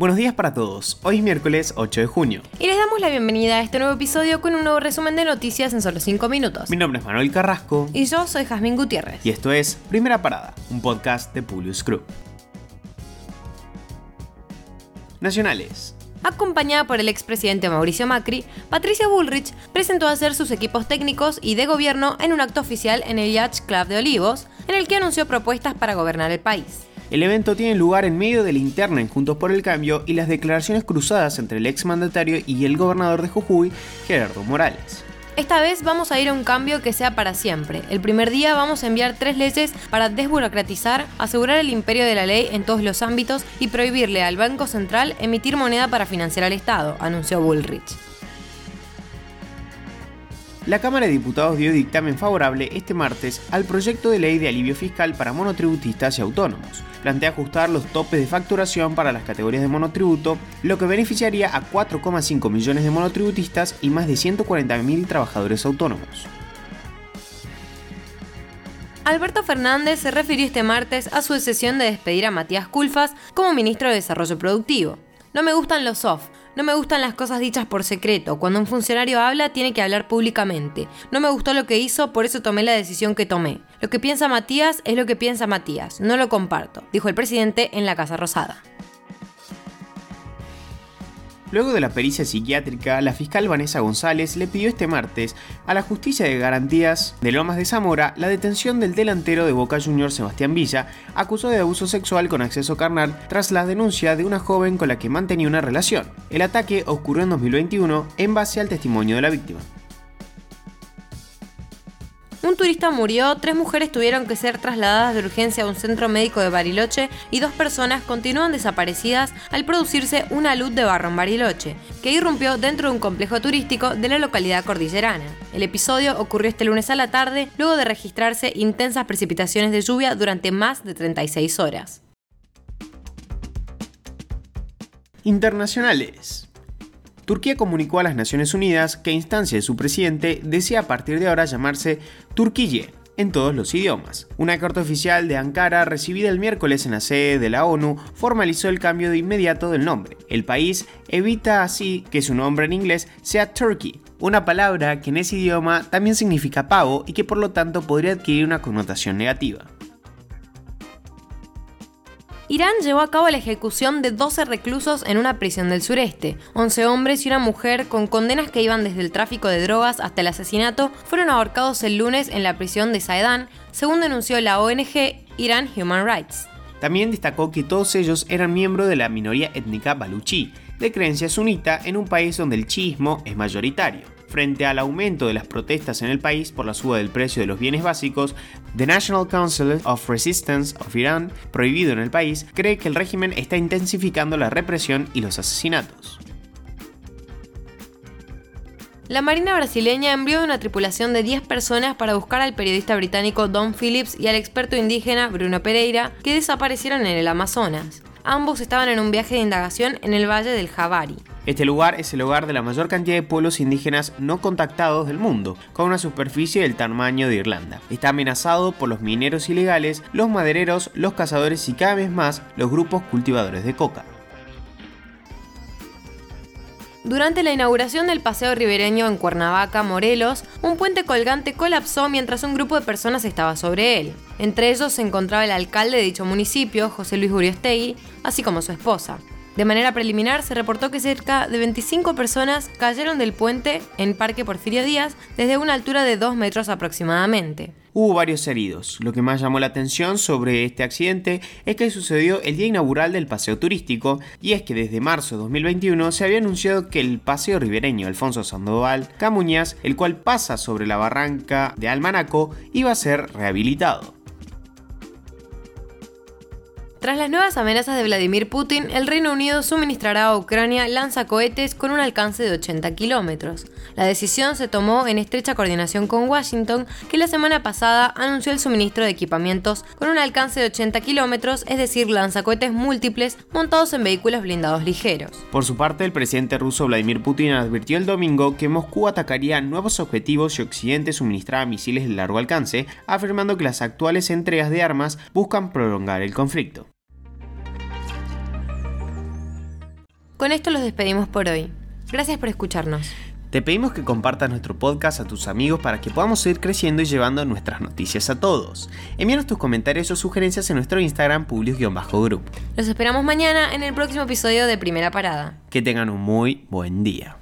Buenos días para todos, hoy es miércoles 8 de junio. Y les damos la bienvenida a este nuevo episodio con un nuevo resumen de noticias en solo 5 minutos. Mi nombre es Manuel Carrasco. Y yo soy Jazmín Gutiérrez. Y esto es Primera Parada, un podcast de Publius Group. Nacionales. Acompañada por el expresidente Mauricio Macri, Patricia Bullrich presentó a hacer sus equipos técnicos y de gobierno en un acto oficial en el Yacht Club de Olivos, en el que anunció propuestas para gobernar el país. El evento tiene lugar en medio de la en Juntos por el Cambio y las declaraciones cruzadas entre el exmandatario y el gobernador de Jujuy, Gerardo Morales. Esta vez vamos a ir a un cambio que sea para siempre. El primer día vamos a enviar tres leyes para desburocratizar, asegurar el imperio de la ley en todos los ámbitos y prohibirle al Banco Central emitir moneda para financiar al Estado, anunció Bullrich. La Cámara de Diputados dio dictamen favorable este martes al proyecto de ley de alivio fiscal para monotributistas y autónomos. Plantea ajustar los topes de facturación para las categorías de monotributo, lo que beneficiaría a 4,5 millones de monotributistas y más de 140.000 trabajadores autónomos. Alberto Fernández se refirió este martes a su decisión de despedir a Matías Culfas como ministro de Desarrollo Productivo. No me gustan los soft, no me gustan las cosas dichas por secreto. Cuando un funcionario habla, tiene que hablar públicamente. No me gustó lo que hizo, por eso tomé la decisión que tomé. Lo que piensa Matías es lo que piensa Matías. No lo comparto, dijo el presidente en la Casa Rosada. Luego de la pericia psiquiátrica, la fiscal Vanessa González le pidió este martes a la Justicia de Garantías de Lomas de Zamora la detención del delantero de Boca Juniors Sebastián Villa, acusado de abuso sexual con acceso carnal tras la denuncia de una joven con la que mantenía una relación. El ataque ocurrió en 2021 en base al testimonio de la víctima. Un turista murió, tres mujeres tuvieron que ser trasladadas de urgencia a un centro médico de Bariloche y dos personas continúan desaparecidas al producirse una luz de barro en Bariloche, que irrumpió dentro de un complejo turístico de la localidad cordillerana. El episodio ocurrió este lunes a la tarde, luego de registrarse intensas precipitaciones de lluvia durante más de 36 horas. Internacionales. Turquía comunicó a las Naciones Unidas que a instancia de su presidente desea a partir de ahora llamarse Turquille en todos los idiomas. Una carta oficial de Ankara recibida el miércoles en la sede de la ONU formalizó el cambio de inmediato del nombre. El país evita así que su nombre en inglés sea Turkey, una palabra que en ese idioma también significa pavo y que por lo tanto podría adquirir una connotación negativa. Irán llevó a cabo la ejecución de 12 reclusos en una prisión del sureste. 11 hombres y una mujer con condenas que iban desde el tráfico de drogas hasta el asesinato fueron ahorcados el lunes en la prisión de Saedan, según denunció la ONG Iran Human Rights. También destacó que todos ellos eran miembros de la minoría étnica baluchí, de creencia sunita en un país donde el chiismo es mayoritario. Frente al aumento de las protestas en el país por la suba del precio de los bienes básicos, The National Council of Resistance of Iran, prohibido en el país, cree que el régimen está intensificando la represión y los asesinatos. La Marina brasileña envió una tripulación de 10 personas para buscar al periodista británico Don Phillips y al experto indígena Bruno Pereira, que desaparecieron en el Amazonas. Ambos estaban en un viaje de indagación en el Valle del Javari. Este lugar es el hogar de la mayor cantidad de pueblos indígenas no contactados del mundo, con una superficie del tamaño de Irlanda. Está amenazado por los mineros ilegales, los madereros, los cazadores y cada vez más los grupos cultivadores de coca. Durante la inauguración del paseo ribereño en Cuernavaca, Morelos, un puente colgante colapsó mientras un grupo de personas estaba sobre él. Entre ellos se encontraba el alcalde de dicho municipio, José Luis Uriostegui, así como su esposa. De manera preliminar, se reportó que cerca de 25 personas cayeron del puente en Parque Porfirio Díaz desde una altura de 2 metros aproximadamente. Hubo varios heridos. Lo que más llamó la atención sobre este accidente es que sucedió el día inaugural del paseo turístico, y es que desde marzo de 2021 se había anunciado que el paseo ribereño Alfonso Sandoval Camuñas, el cual pasa sobre la barranca de Almanaco, iba a ser rehabilitado. Tras las nuevas amenazas de Vladimir Putin, el Reino Unido suministrará a Ucrania lanzacohetes con un alcance de 80 kilómetros. La decisión se tomó en estrecha coordinación con Washington, que la semana pasada anunció el suministro de equipamientos con un alcance de 80 kilómetros, es decir, lanzacohetes múltiples montados en vehículos blindados ligeros. Por su parte, el presidente ruso Vladimir Putin advirtió el domingo que Moscú atacaría nuevos objetivos si Occidente suministraba misiles de largo alcance, afirmando que las actuales entregas de armas buscan prolongar el conflicto. Con esto los despedimos por hoy. Gracias por escucharnos. Te pedimos que compartas nuestro podcast a tus amigos para que podamos seguir creciendo y llevando nuestras noticias a todos. Envíanos tus comentarios o sugerencias en nuestro Instagram publius-group. Los esperamos mañana en el próximo episodio de Primera Parada. Que tengan un muy buen día.